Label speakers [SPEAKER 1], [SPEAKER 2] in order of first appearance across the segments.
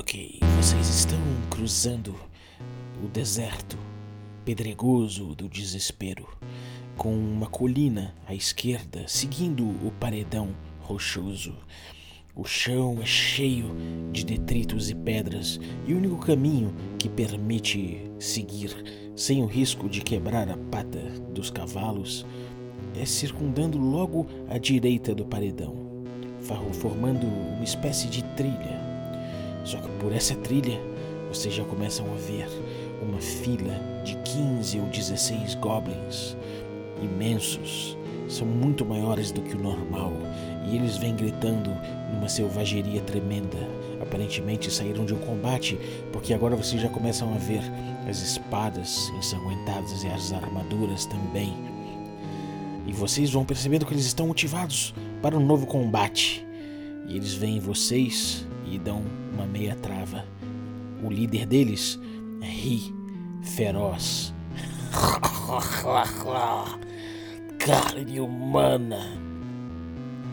[SPEAKER 1] Ok, vocês estão cruzando o deserto pedregoso do desespero, com uma colina à esquerda seguindo o paredão rochoso. O chão é cheio de detritos e pedras, e o único caminho que permite seguir sem o risco de quebrar a pata dos cavalos é circundando logo à direita do paredão, formando uma espécie de trilha. Só que por essa trilha vocês já começam a ver uma fila de 15 ou 16 goblins imensos. São muito maiores do que o normal e eles vêm gritando numa selvageria tremenda. Aparentemente saíram de um combate, porque agora vocês já começam a ver as espadas ensanguentadas e as armaduras também. E vocês vão percebendo que eles estão motivados para um novo combate. E eles veem vocês e dão uma meia trava. O líder deles ri, feroz. Carne humana!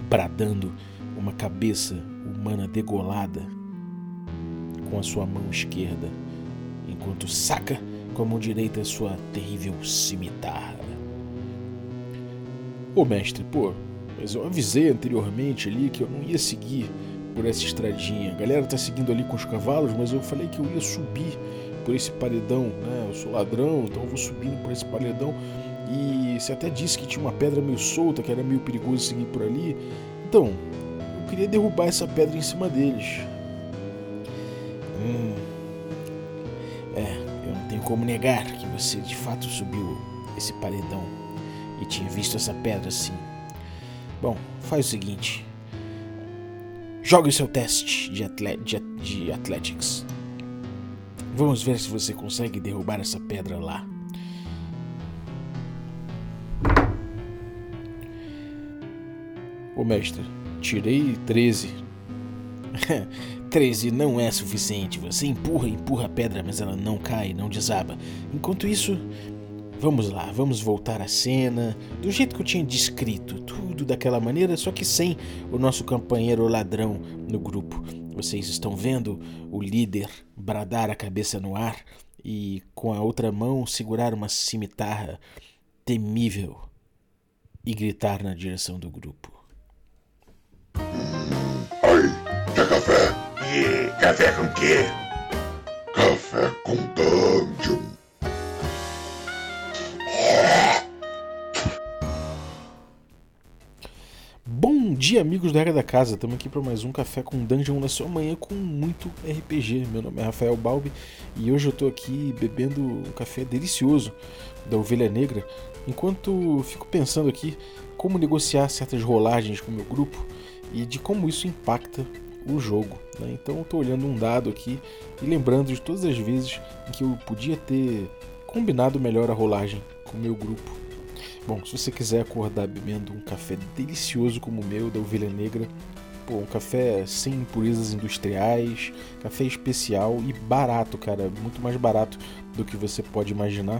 [SPEAKER 1] Bradando uma cabeça humana degolada com a sua mão esquerda, enquanto saca com a mão direita sua terrível cimitarra.
[SPEAKER 2] Ô mestre, pô, mas eu avisei anteriormente ali que eu não ia seguir por essa estradinha. A galera tá seguindo ali com os cavalos, mas eu falei que eu ia subir por esse paredão, né? Eu sou ladrão, então eu vou subindo por esse paredão. E você até disse que tinha uma pedra meio solta, que era meio perigoso seguir por ali. Então, eu queria derrubar essa pedra em cima deles.
[SPEAKER 1] Hum. É, eu não tenho como negar que você de fato subiu esse paredão e tinha visto essa pedra assim. Bom, faz o seguinte. Jogue o seu teste de, atle de, de Athletics. Vamos ver se você consegue derrubar essa pedra lá.
[SPEAKER 2] Ô mestre, tirei 13.
[SPEAKER 1] 13 não é suficiente. Você empurra, empurra a pedra, mas ela não cai, não desaba. Enquanto isso, vamos lá, vamos voltar à cena do jeito que eu tinha descrito, tudo daquela maneira, só que sem o nosso companheiro ladrão no grupo. Vocês estão vendo o líder bradar a cabeça no ar e com a outra mão segurar uma cimitarra temível e gritar na direção do grupo.
[SPEAKER 3] Ai, quer café?
[SPEAKER 4] E café com quê?
[SPEAKER 3] Café com dungeon.
[SPEAKER 2] Dia, amigos da Regra da Casa. Estamos aqui para mais um Café com Dungeon na sua manhã com muito RPG. Meu nome é Rafael Balbi e hoje eu estou aqui bebendo um café delicioso da Ovelha Negra, enquanto fico pensando aqui como negociar certas rolagens com o meu grupo e de como isso impacta o jogo. Né? Então estou olhando um dado aqui e lembrando de todas as vezes em que eu podia ter combinado melhor a rolagem com o meu grupo. Bom, se você quiser acordar bebendo um café delicioso como o meu, da Ovelha Negra, pô, um café sem impurezas industriais, café especial e barato, cara, muito mais barato do que você pode imaginar.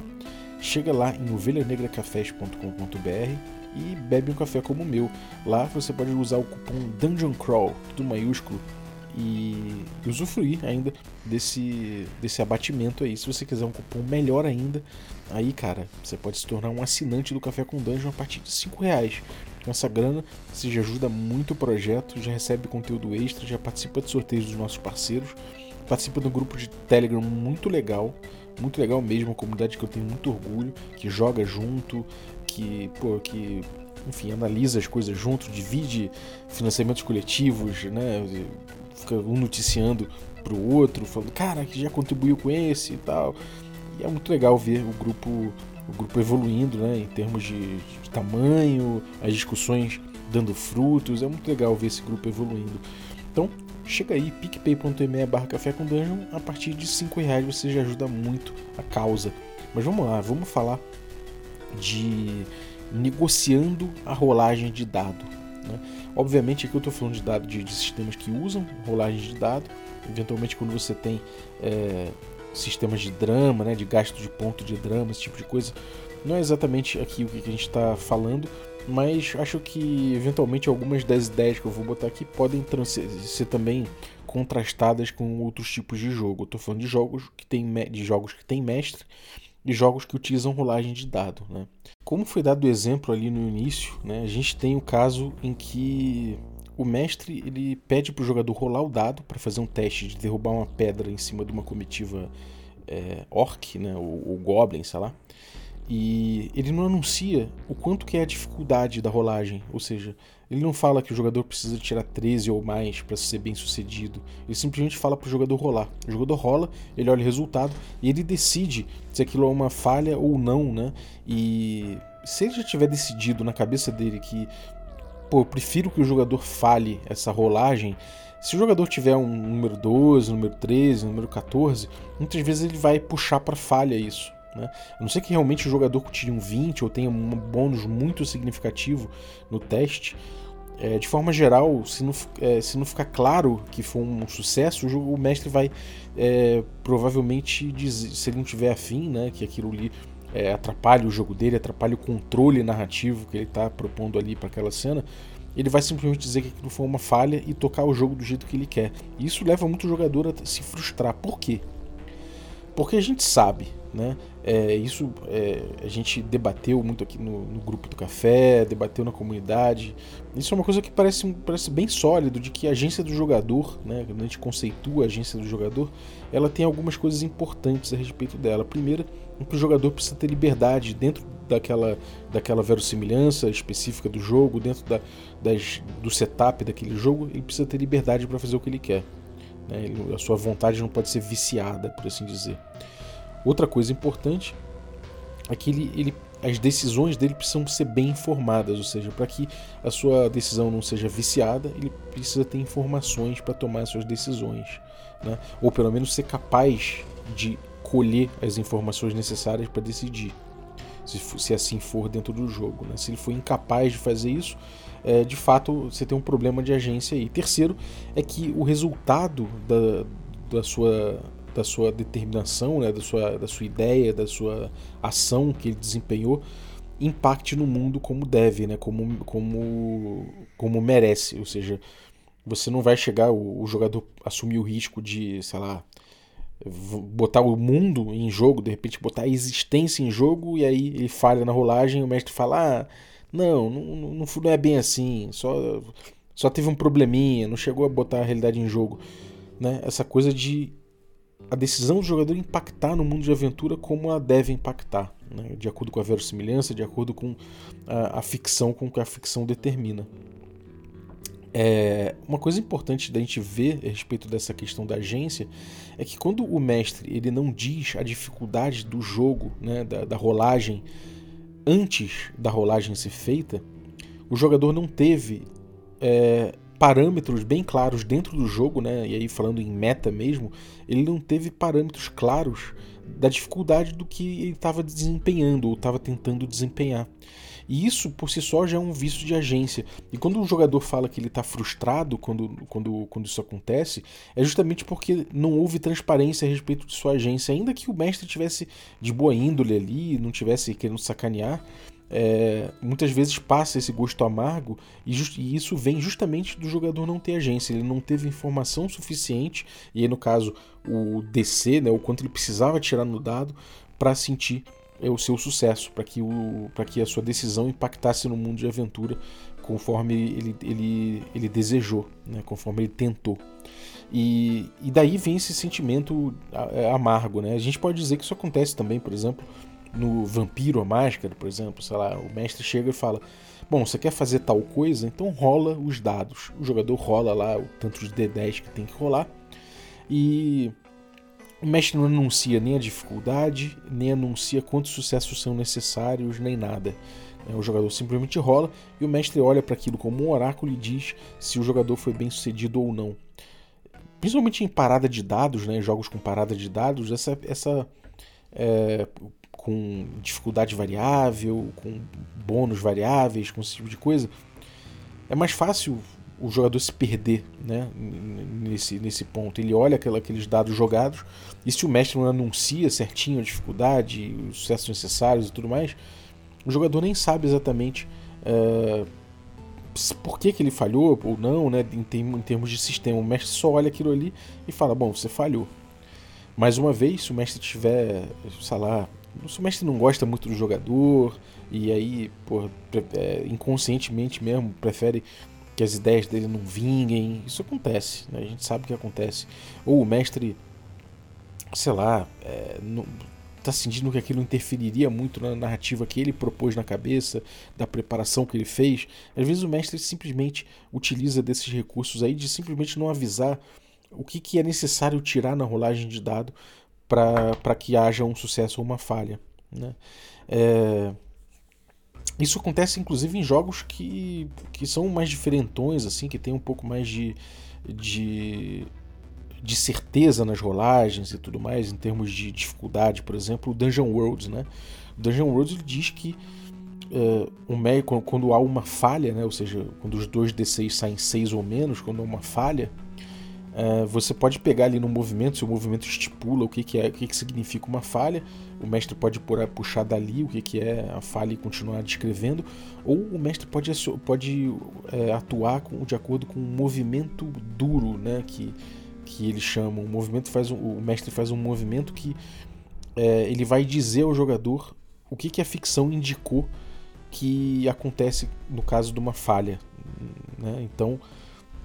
[SPEAKER 2] Chega lá em ovelhanegracafés.com.br e bebe um café como o meu. Lá você pode usar o cupom Dungeon Crawl, tudo maiúsculo, e usufruir ainda desse, desse abatimento aí. Se você quiser um cupom melhor ainda, aí cara, você pode se tornar um assinante do Café com Dungeon a partir de 5 reais. Com essa grana, você já ajuda muito o projeto, já recebe conteúdo extra, já participa de sorteios dos nossos parceiros, participa de um grupo de Telegram muito legal, muito legal mesmo, uma comunidade que eu tenho muito orgulho, que joga junto, que, pô, que enfim, analisa as coisas junto, divide financiamentos coletivos, né? Fica um noticiando pro outro, falando, cara, que já contribuiu com esse e tal. E é muito legal ver o grupo, o grupo evoluindo, né? Em termos de, de tamanho, as discussões dando frutos. É muito legal ver esse grupo evoluindo. Então, chega aí, picpay.me barra café com dungeon. A partir de 5 reais você já ajuda muito a causa. Mas vamos lá, vamos falar de negociando a rolagem de dado. Né? Obviamente aqui eu estou falando de dado de, de, sistemas que usam rolagem de dado. Eventualmente quando você tem é, sistemas de drama, né, de gasto de ponto de drama, esse tipo de coisa, não é exatamente aqui o que a gente está falando, mas acho que eventualmente algumas das ideias que eu vou botar aqui podem ser também contrastadas com outros tipos de jogo. Tô falando de jogos que tem de jogos que tem mestre e jogos que utilizam rolagem de dado, né? Como foi dado o exemplo ali no início, né, a gente tem o caso em que o mestre ele pede para o jogador rolar o dado para fazer um teste de derrubar uma pedra em cima de uma comitiva é, orc, né, ou, ou goblin, sei lá. E ele não anuncia o quanto que é a dificuldade da rolagem, ou seja, ele não fala que o jogador precisa tirar 13 ou mais para ser bem sucedido. Ele simplesmente fala para o jogador rolar. O jogador rola, ele olha o resultado e ele decide se aquilo é uma falha ou não, né? E se ele já tiver decidido na cabeça dele que, pô, eu prefiro que o jogador fale essa rolagem, se o jogador tiver um número 12, número 13, número 14, muitas vezes ele vai puxar para falha isso. Né? A não ser que realmente o jogador tire um 20 ou tenha um bônus muito significativo no teste. É, de forma geral, se não, é, se não ficar claro que foi um sucesso, o, o mestre vai é, provavelmente dizer, se ele não tiver afim, né, que aquilo ali é, atrapalhe o jogo dele, atrapalhe o controle narrativo que ele está propondo ali para aquela cena, ele vai simplesmente dizer que aquilo foi uma falha e tocar o jogo do jeito que ele quer. E isso leva muito o jogador a se frustrar. Por quê? Porque a gente sabe, né? É, isso é, a gente debateu muito aqui no, no, grupo do café, debateu na comunidade. Isso é uma coisa que parece, parece bem sólido, de que a agência do jogador, né, quando a gente conceitua a agência do jogador, ela tem algumas coisas importantes a respeito dela. A primeira é que o jogador precisa ter liberdade dentro daquela, daquela verossimilhança específica do jogo, dentro da, das, do setup daquele jogo, ele precisa ter liberdade para fazer o que ele quer. Né? Ele, a sua vontade não pode ser viciada, por assim dizer. Outra coisa importante é que ele, ele, as decisões dele precisam ser bem informadas, ou seja, para que a sua decisão não seja viciada, ele precisa ter informações para tomar as suas decisões, né? ou pelo menos ser capaz de colher as informações necessárias para decidir, se, se, assim for dentro do jogo. Né? Se ele for incapaz de fazer isso, é, de fato você tem um problema de agência aí. Terceiro é que o resultado da, da sua da sua determinação, né, da, sua, da sua ideia, da sua ação que ele desempenhou, impacte no mundo como deve, né, como, como, como merece. Ou seja, você não vai chegar, o, o jogador assumir o risco de, sei lá, botar o mundo em jogo, de repente botar a existência em jogo, e aí ele falha na rolagem, o mestre fala: ah, não, não, não, não é bem assim, só, só teve um probleminha, não chegou a botar a realidade em jogo. Né? Essa coisa de a decisão do jogador impactar no mundo de aventura como ela deve impactar, né? de acordo com a verossimilhança, de acordo com a, a ficção, com o que a ficção determina. É, uma coisa importante da gente ver a respeito dessa questão da agência é que quando o mestre ele não diz a dificuldade do jogo, né, da, da rolagem, antes da rolagem ser feita, o jogador não teve é, parâmetros bem claros dentro do jogo, né? E aí falando em meta mesmo, ele não teve parâmetros claros da dificuldade do que ele estava desempenhando ou estava tentando desempenhar. E isso por si só já é um vício de agência. E quando um jogador fala que ele está frustrado quando, quando, quando isso acontece, é justamente porque não houve transparência a respeito de sua agência. Ainda que o mestre tivesse de boa índole ali, não tivesse querendo sacanear, é, muitas vezes passa esse gosto amargo e, e, isso vem justamente do jogador não ter agência, ele não teve informação suficiente, e aí no caso o DC, né, o quanto ele precisava tirar no dado para sentir é, o seu sucesso, para que, o, que a sua decisão impactasse no mundo de aventura conforme ele, ele, ele desejou, né, conforme ele tentou. E, e daí vem esse sentimento é, amargo. Né? A gente pode dizer que isso acontece também, por exemplo, no Vampiro a Máscara, por exemplo, sei lá, o mestre chega e fala: Bom, você quer fazer tal coisa? Então rola os dados. O jogador rola lá o tanto de D10 que tem que rolar. E o mestre não anuncia nem a dificuldade, nem anuncia quantos sucessos são necessários, nem nada. É, o jogador simplesmente rola e o mestre olha para aquilo como um oráculo e diz se o jogador foi bem sucedido ou não. Principalmente em parada de dados, né, jogos com parada de dados, essa, essa é, com dificuldade variável, com bônus variáveis, com esse tipo de coisa, é mais fácil o jogador se perder né, nesse, nesse ponto. Ele olha aquela, aqueles dados jogados e se o mestre não anuncia certinho a dificuldade, os sucessos necessários e tudo mais, o jogador nem sabe exatamente é, por que, que ele falhou ou não, né, em, termos, em termos de sistema. O mestre só olha aquilo ali e fala: Bom, você falhou. Mais uma vez, se o mestre tiver, sei lá, o mestre não gosta muito do jogador e aí, pô, é, inconscientemente mesmo, prefere que as ideias dele não vinguem, isso acontece, né? a gente sabe que acontece. Ou o mestre, sei lá, é, não, tá sentindo que aquilo interferiria muito na narrativa que ele propôs na cabeça, da preparação que ele fez. Às vezes o mestre simplesmente utiliza desses recursos aí de simplesmente não avisar o que, que é necessário tirar na rolagem de dado para que haja um sucesso ou uma falha. Né? É... Isso acontece inclusive em jogos que, que são mais diferentões, assim, que tem um pouco mais de, de de certeza nas rolagens e tudo mais, em termos de dificuldade, por exemplo, o Dungeon Worlds, né? O Dungeon Worlds diz que uh, um, quando há uma falha, né? ou seja, quando os dois D6 saem 6 ou menos, quando há uma falha, uh, você pode pegar ali no movimento, se o movimento estipula o que, que é, o que, que significa uma falha, o mestre pode puxar dali o que, que é a falha e continuar descrevendo, ou o mestre pode, pode uh, atuar com, de acordo com um movimento duro, né? Que, que eles chamam. O movimento faz um, o mestre faz um movimento que é, ele vai dizer ao jogador o que, que a ficção indicou que acontece no caso de uma falha. Né? Então,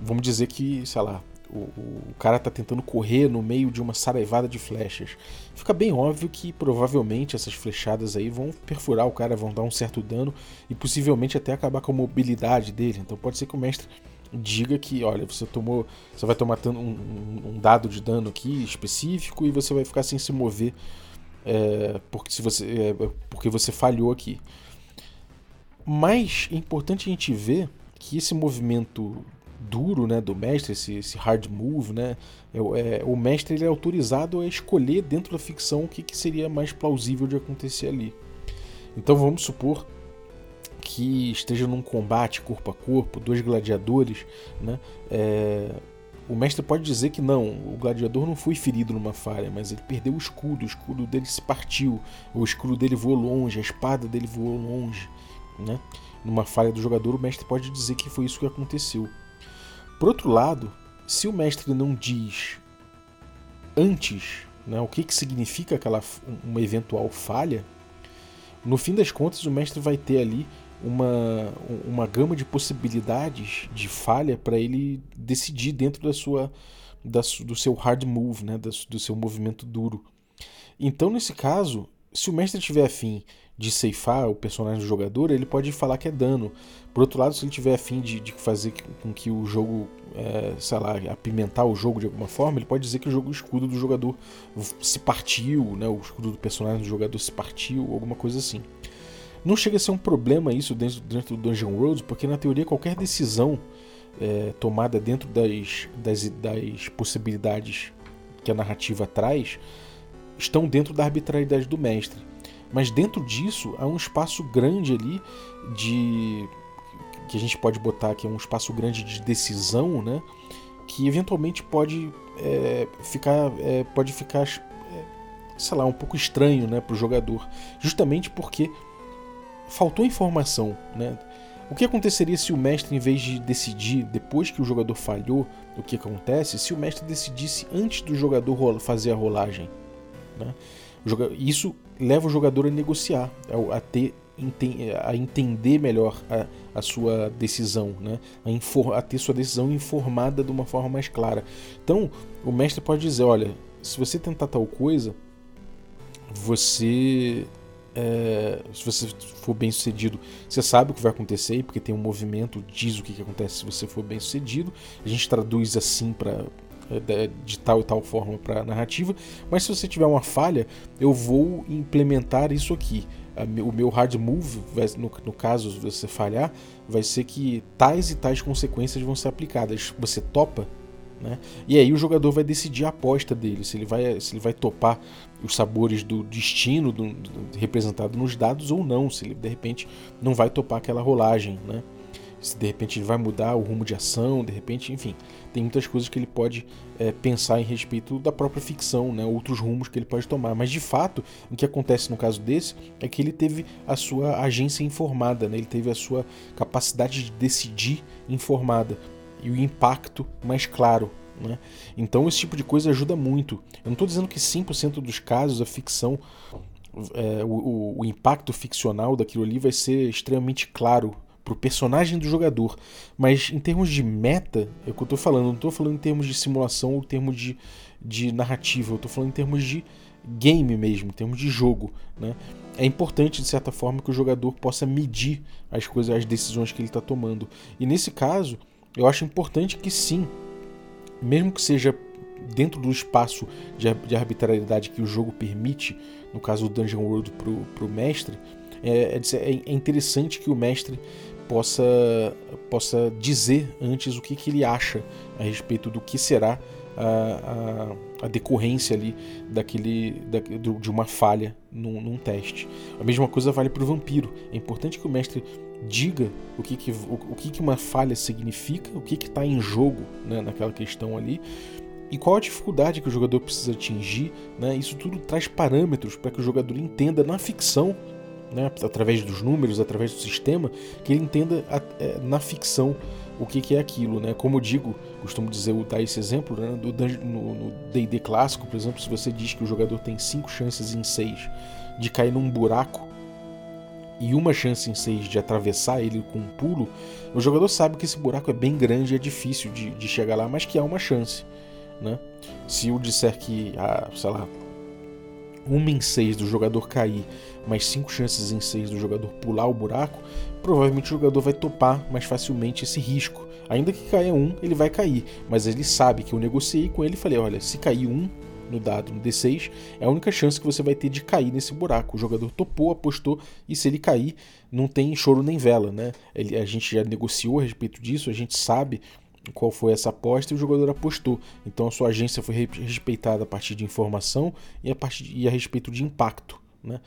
[SPEAKER 2] vamos dizer que, sei lá, o, o, cara está tentando correr no meio de uma saraivada de flechas. Fica bem óbvio que provavelmente essas flechadas aí vão perfurar o cara, vão dar um certo dano e possivelmente até acabar com a mobilidade dele. Então pode ser que o mestre diga que, olha, você tomou, você vai tomar um, um, dado de dano aqui específico e você vai ficar sem se mover é, porque, se você, é, porque você falhou aqui. Mas é importante a gente ver que esse movimento duro né, do mestre, esse, esse hard move, né, é, é, o mestre ele é autorizado a escolher dentro da ficção o que, que seria mais plausível de acontecer ali. Então vamos supor que esteja num combate corpo a corpo, dois gladiadores, né? É, o mestre pode dizer que não, o gladiador não foi ferido numa falha, mas ele perdeu o escudo, o escudo dele se partiu, o escudo dele voou longe, a espada dele voou longe. Né? Numa falha do jogador, o mestre pode dizer que foi isso que aconteceu. Por outro lado, se o mestre não diz antes né, o que, que significa aquela, uma eventual falha, no fim das contas o mestre vai ter ali uma, uma gama de possibilidades de falha para ele decidir dentro da sua da, do seu hard move, né, do, seu movimento duro. Então, nesse caso, se o mestre tiver afim de ceifar o personagem do jogador, ele pode falar que é dano. Por outro lado, se ele tiver afim de, de fazer com que o jogo, é, sei lá, apimentar o jogo de alguma forma, ele pode dizer que o jogo o escudo do jogador se partiu, né, o escudo do personagem do jogador se partiu, alguma coisa assim. Não chega a ser um problema isso dentro, dentro do Dungeon Worlds, porque na teoria qualquer decisão é, tomada dentro das, das, das possibilidades que a narrativa traz estão dentro da arbitrariedade do mestre. Mas dentro disso há um espaço grande ali de que a gente pode botar aqui um espaço grande de decisão, né? Que eventualmente pode é, ficar é, pode ficar é, sei lá um pouco estranho, né, para o jogador, justamente porque faltou informação, né? O que aconteceria se o mestre, em vez de decidir depois que o jogador falhou, o que acontece, se o mestre decidisse antes do jogador fazer a rolagem? Né? Isso leva o jogador a negociar, a ter a entender melhor a, a sua decisão, né? a, infor, a ter sua decisão informada de uma forma mais clara. Então, o mestre pode dizer: olha, se você tentar tal coisa, você é, se você for bem sucedido, você sabe o que vai acontecer, porque tem um movimento diz o que, que acontece se você for bem sucedido. A gente traduz assim para de tal e tal forma para narrativa. Mas se você tiver uma falha, eu vou implementar isso aqui. O meu hard move, no, caso se você falhar, vai ser que tais e tais consequências vão ser aplicadas. Você topa? Né? E aí o jogador vai decidir a aposta dele, se ele vai, se ele vai topar os sabores do destino do, do, representado nos dados ou não, se ele de repente não vai topar aquela rolagem. Né? Se de repente ele vai mudar o rumo de ação, de repente, enfim, tem muitas coisas que ele pode é, pensar em respeito da própria ficção, né, outros rumos que ele pode tomar. Mas de fato, o que acontece no caso desse é que ele teve a sua agência informada, né, ele teve a sua capacidade de decidir informada e o impacto mais claro. Né? Então esse tipo de coisa ajuda muito. Eu não estou dizendo que 100% dos casos a ficção é, o, o, impacto ficcional daquilo ali vai ser extremamente claro pro personagem do jogador. Mas em termos de meta, é o que eu tô falando, não tô falando em termos de simulação ou em termos de, de narrativa, eu tô falando em termos de game mesmo, em termos de jogo. Né? É importante, de certa forma, que o jogador possa medir as coisas, as decisões que ele está tomando. E nesse caso, eu acho importante que sim, mesmo que seja dentro do espaço de, de arbitrariedade que o jogo permite, no caso do Dungeon World para o mestre, é, é, é, interessante que o mestre possa, possa dizer antes o que, que ele acha a respeito do que será a, a, a decorrência ali daquele, da, de uma falha num, num, teste. A mesma coisa vale para o vampiro. É importante que o mestre diga o que, que, o, o que, que uma falha significa, o que está em jogo né, naquela questão ali, e qual a dificuldade que o jogador precisa atingir. Né? Isso tudo traz parâmetros para que o jogador entenda na ficção, né? através dos números, através do sistema, que ele entenda a, é, na ficção o que, que, é aquilo. Né? Como eu digo, costumo dizer, dar esse exemplo, né? do, no DD clássico, por exemplo, se você diz que o jogador tem 5 chances em 6 de cair num buraco e uma chance em 6 de atravessar ele com um pulo, o jogador sabe que esse buraco é bem grande e é difícil de, de chegar lá, mas que há uma chance. Né? Se eu disser que, ah, sei lá, uma em seis do jogador cair, mais cinco chances em seis do jogador pular o buraco, provavelmente o jogador vai topar mais facilmente esse risco. Ainda que caia um, ele vai cair, mas ele sabe que eu negociei com ele e falei: olha, se cair um no dado no D6, é a única chance que você vai ter de cair nesse buraco. O jogador topou, apostou, e se ele cair, não tem choro nem vela, né? Ele, a gente já negociou a respeito disso, a gente sabe qual foi essa aposta e o jogador apostou. Então a sua agência foi respeitada a partir de informação e a, partir, e a respeito de impacto. Né?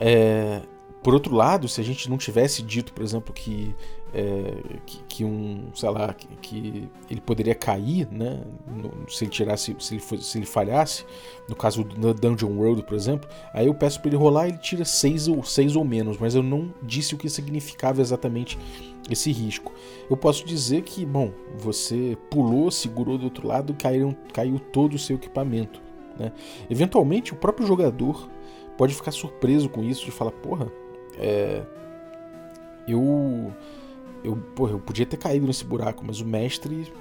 [SPEAKER 2] É, por outro lado, se a gente não tivesse dito, por exemplo, que, é, que, que, um, sei lá, que, que, ele poderia cair, né, no, se ele tirasse, se ele, fosse, se ele falhasse, no caso do Dungeon World, por exemplo, aí eu peço para ele rolar, ele tira seis ou seis ou menos, mas eu não disse o que significava exatamente esse risco. Eu posso dizer que, bom, você pulou, segurou do outro lado, caiu, caiu todo o seu equipamento. Né? Eventualmente, o próprio jogador pode ficar surpreso com isso, de falar, porra, é, eu, eu, porra, eu podia ter caído nesse buraco, mas o mestre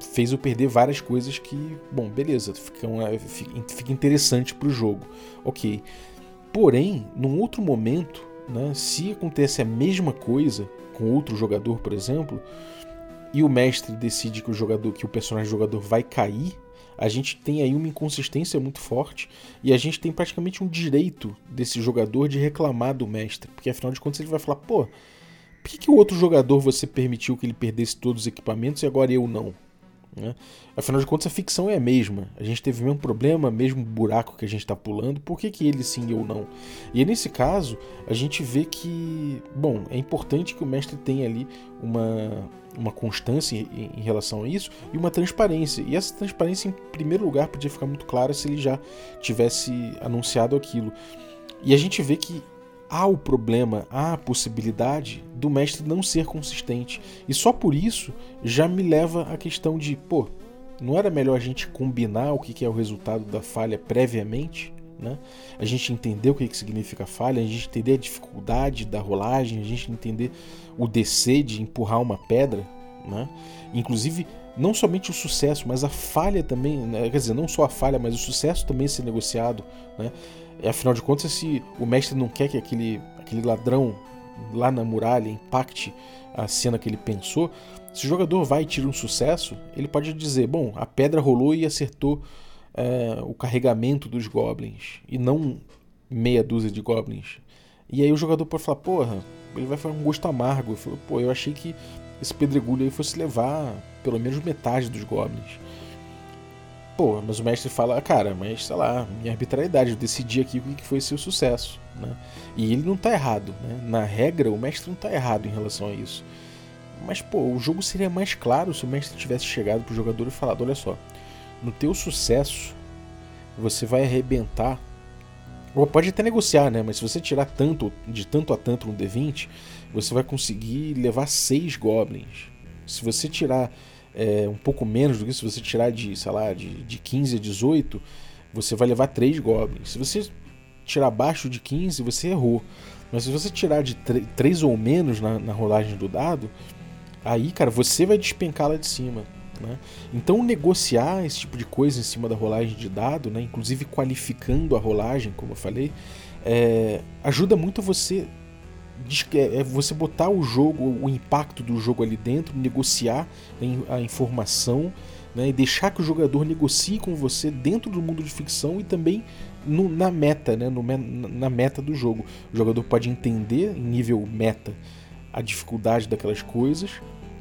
[SPEAKER 2] fez eu perder várias coisas que, bom, beleza, fica, uma, fica interessante para o jogo, ok. Porém, num outro momento, né, se acontece a mesma coisa com outro jogador, por exemplo, e o mestre decide que o jogador, que o personagem jogador vai cair, a gente tem aí uma inconsistência muito forte e a gente tem praticamente um direito desse jogador de reclamar do mestre, porque afinal de contas ele vai falar, pô, por que, que o outro jogador você permitiu que ele perdesse todos os equipamentos e agora eu não? Né? Afinal de contas, a ficção é a mesma. A gente teve o mesmo problema, mesmo buraco que a gente está pulando, por que, que ele sim eu não? E nesse caso, a gente vê que, bom, é importante que o mestre tenha ali uma, uma constância em, em relação a isso e uma transparência. E essa transparência, em primeiro lugar, podia ficar muito clara se ele já tivesse anunciado aquilo. E a gente vê que há o problema, há a possibilidade do mestre não ser consistente. E só por isso já me leva à questão de, pô, não era melhor a gente combinar o que é o resultado da falha previamente? Né? A gente entender o que, que significa falha, a gente entender a dificuldade da rolagem, a gente entender o DC de empurrar uma pedra, né? inclusive não somente o sucesso, mas a falha também, né? quer dizer, não só a falha, mas o sucesso também ser negociado. Né? Afinal de contas, se o mestre não quer que aquele, aquele ladrão lá na muralha impacte a cena que ele pensou, se o jogador vai e tira um sucesso, ele pode dizer: bom, a pedra rolou e acertou é, o carregamento dos goblins, e não meia dúzia de goblins. E aí o jogador pode falar: porra, ele vai fazer um gosto amargo. Eu falo, Pô, eu achei que esse pedregulho aí fosse levar pelo menos metade dos goblins. Pô, mas o mestre fala, cara, mas sei lá, minha arbitrariedade, eu decidi aqui o que foi seu sucesso. Né? E ele não está errado. Né? Na regra, o mestre não está errado em relação a isso. Mas, pô, o jogo seria mais claro se o mestre tivesse chegado pro jogador e falado: olha só, no teu sucesso, você vai arrebentar. Ou pode até negociar, né? Mas se você tirar tanto, de tanto a tanto no D20, você vai conseguir levar seis goblins. Se você tirar é, um pouco menos do que se você tirar de, sei lá, de, de 15 a 18, você vai levar três goblins. Se você tirar abaixo de 15, você errou. Mas se você tirar de 3 ou menos na, na rolagem do dado, aí, cara, você vai despencar lá de cima. Né? Então, negociar esse tipo de coisa em cima da rolagem de dado, né? inclusive qualificando a rolagem, como eu falei, é, ajuda muito você é, é você botar o jogo, o impacto do jogo ali dentro, negociar a informação né, e deixar que o jogador negocie com você dentro do mundo de ficção e também no, na meta, né, no, na meta do jogo. O jogador pode entender em nível meta a dificuldade daquelas coisas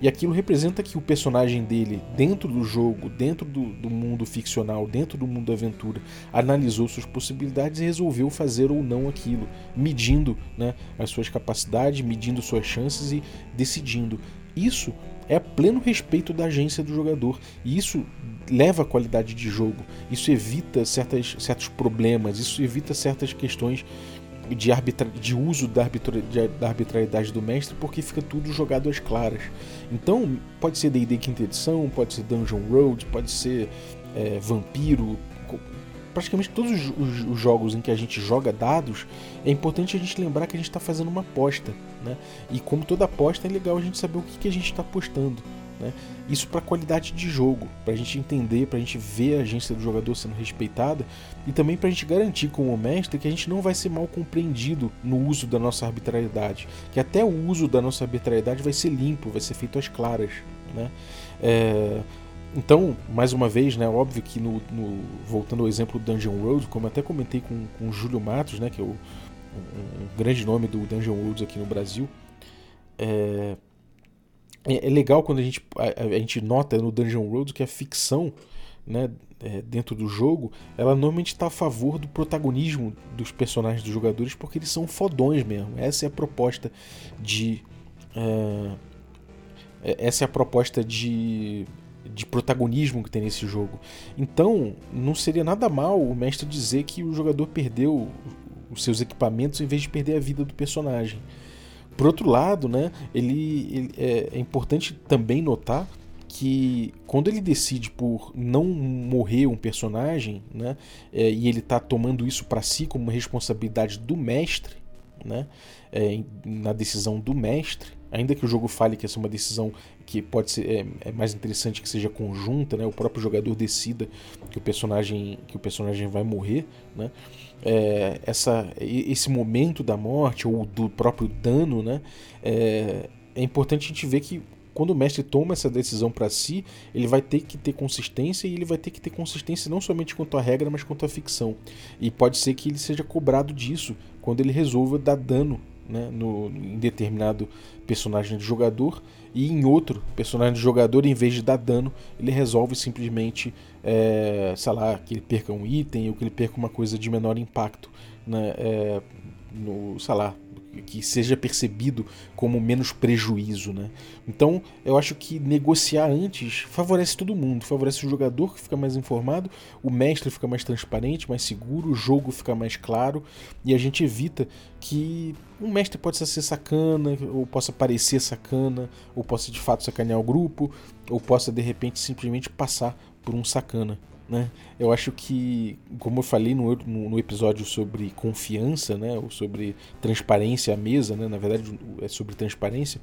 [SPEAKER 2] e aquilo representa que o personagem dele, dentro do jogo, dentro do, do, mundo ficcional, dentro do mundo da aventura, analisou suas possibilidades e resolveu fazer ou não aquilo, medindo né, as suas capacidades, medindo suas chances e decidindo. Isso é pleno respeito da agência do jogador. E isso leva a qualidade de jogo. Isso evita certas, certos problemas, isso evita certas questões de, arbitra de uso da, arbitra da arbitrariedade do mestre, porque fica tudo jogado às claras. Então, pode ser D&D quinta edição, pode ser Dungeon Road, pode ser é, Vampiro, praticamente todos os, os, os, jogos em que a gente joga dados, é importante a gente lembrar que a gente está fazendo uma aposta. Né? E como toda aposta, é legal a gente saber o que, que a gente está apostando. Né? Isso para qualidade de jogo, para a gente entender, para a gente ver a agência do jogador sendo respeitada e também para a gente garantir como mestre que a gente não vai ser mal compreendido no uso da nossa arbitrariedade, que até o uso da nossa arbitrariedade vai ser limpo, vai ser feito às claras. Né? É... Então, mais uma vez, né, óbvio que no, no, voltando ao exemplo do Dungeon Road, como até comentei com, com o Júlio Matos, né, que é o, um, um grande nome do Dungeon Roads aqui no Brasil, é, é, é, legal quando a gente, a, a, gente nota no Dungeon Road que a ficção, né, é, dentro do jogo, ela normalmente está a favor do protagonismo dos personagens dos jogadores porque eles são fodões mesmo. Essa é a proposta de. É, essa é a proposta de, de protagonismo que tem nesse jogo. Então, não seria nada mal o mestre dizer que o jogador perdeu os seus equipamentos em vez de perder a vida do personagem. Por outro lado, né, ele, ele é, é, importante também notar que quando ele decide por não morrer um personagem, né, é, e ele está tomando isso para si como uma responsabilidade do mestre, né, é, na decisão do mestre, ainda que o jogo fale que essa é uma decisão que pode ser é, é, mais interessante que seja conjunta, né, o próprio jogador decida que o personagem que o personagem vai morrer, né, é, essa, esse momento da morte ou do próprio dano, né, é, é importante a gente ver que quando o mestre toma essa decisão para si, ele vai ter que ter consistência e ele vai ter que ter consistência não somente quanto à regra, mas quanto à ficção. E pode ser que ele seja cobrado disso quando ele resolva dar dano né, no, em determinado personagem do jogador e em outro personagem do jogador, em vez de dar dano, ele resolve simplesmente, é, sei lá, que ele perca um item ou que ele perca uma coisa de menor impacto, né, é, no, sei lá, que seja percebido como menos prejuízo, né? Então, eu acho que negociar antes favorece todo mundo, favorece o jogador que fica mais informado, o mestre fica mais transparente, mais seguro, o jogo fica mais claro e a gente evita que um mestre possa ser sacana, ou possa parecer sacana, ou possa de fato sacanear o grupo, ou possa de repente simplesmente passar por um sacana. Né? Eu acho que, como eu falei no, no, no, episódio sobre confiança, né, ou sobre transparência à mesa, né, na verdade é sobre transparência,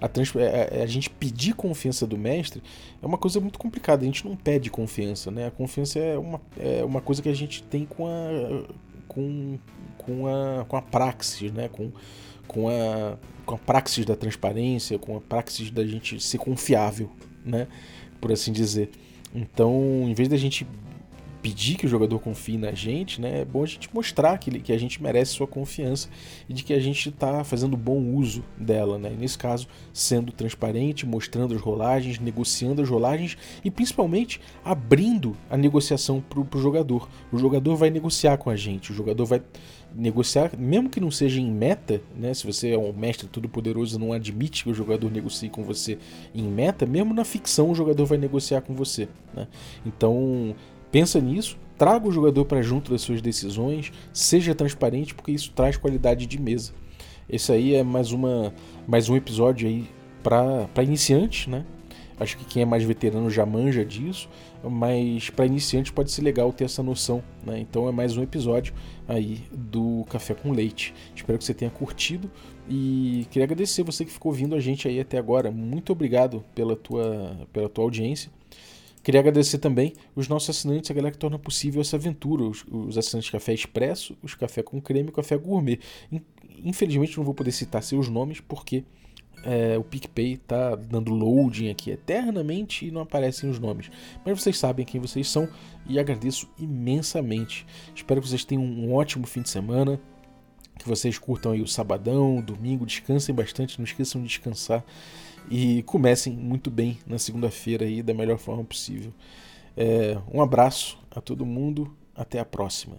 [SPEAKER 2] a, trans, a, é, é, a, gente pedir confiança do mestre é uma coisa muito complicada, a gente não pede confiança, né? a confiança é uma, é uma coisa que a gente tem com a, com, com a, com a praxis, né? com, com, a, com a praxis da transparência, com a praxis da gente ser confiável, né? por assim dizer. Então, em vez da gente pedir que o jogador confie na gente, né? É bom a gente mostrar que, que a gente merece sua confiança e de que a gente está fazendo bom uso dela, né? Nesse caso, sendo transparente, mostrando as rolagens, negociando as rolagens e principalmente abrindo a negociação para o jogador. O jogador vai negociar com a gente, o jogador vai negociar, mesmo que não seja em meta, né? Se você é um mestre todo poderoso e não admite que o jogador negocie com você em meta, mesmo na ficção o jogador vai negociar com você, né? Então pensa nisso, traga o jogador para junto das suas decisões, seja transparente porque isso traz qualidade de mesa. Esse aí é mais uma mais um episódio aí para iniciantes, né? Acho que quem é mais veterano já manja disso, mas para iniciante pode ser legal ter essa noção. Né? Então é mais um episódio aí do Café com Leite. Espero que você tenha curtido e queria agradecer você que ficou ouvindo a gente aí até agora. Muito obrigado pela tua, pela tua audiência. Queria agradecer também os nossos assinantes, a galera que torna possível essa aventura, os, os assinantes Café Expresso, os Café com Creme e Café Gourmet. Infelizmente não vou poder citar seus nomes porque é, o PicPay tá dando loading aqui eternamente e não aparecem os nomes. Mas vocês sabem quem vocês são e agradeço imensamente. Espero que vocês tenham um ótimo fim de semana. Que vocês curtam aí o sabadão, o domingo, descansem bastante, não esqueçam de descansar e comecem muito bem na segunda-feira aí da melhor forma possível. É, um abraço a todo mundo, até a próxima.